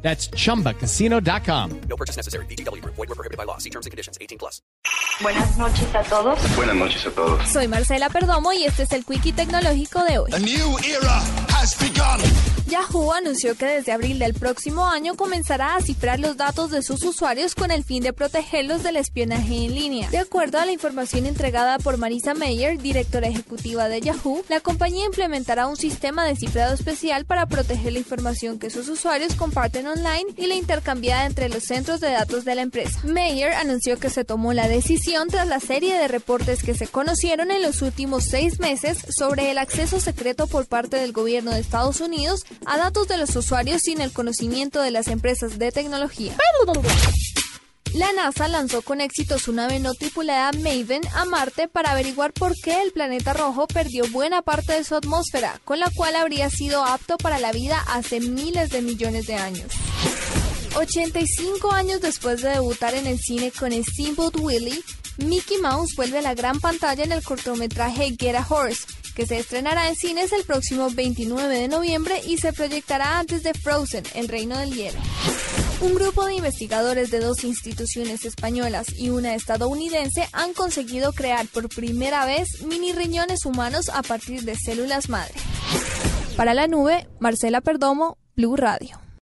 That's chumbacasino.com. No purchase necessary. BGW. Void were prohibited by law. See terms and conditions. 18 plus. Buenas noches a todos. Buenas noches a todos. Soy Marcela Perdomo y este es el Quickie Tecnológico de hoy. A new era has begun. Yahoo anunció que desde abril del próximo año comenzará a cifrar los datos de sus usuarios con el fin de protegerlos del espionaje en línea. De acuerdo a la información entregada por Marisa Mayer, directora ejecutiva de Yahoo, la compañía implementará un sistema de cifrado especial para proteger la información que sus usuarios comparten online y la intercambiada entre los centros de datos de la empresa. Mayer anunció que se tomó la decisión tras la serie de reportes que se conocieron en los últimos seis meses sobre el acceso secreto por parte del gobierno de Estados Unidos a datos de los usuarios sin el conocimiento de las empresas de tecnología. La NASA lanzó con éxito su nave no tripulada Maven a Marte para averiguar por qué el planeta rojo perdió buena parte de su atmósfera, con la cual habría sido apto para la vida hace miles de millones de años. 85 años después de debutar en el cine con Steamboat Willie, Mickey Mouse vuelve a la gran pantalla en el cortometraje Get a Horse, que se estrenará en cines el próximo 29 de noviembre y se proyectará antes de Frozen, El Reino del Hielo. Un grupo de investigadores de dos instituciones españolas y una estadounidense han conseguido crear por primera vez mini riñones humanos a partir de células madre. Para la nube, Marcela Perdomo, Blue Radio.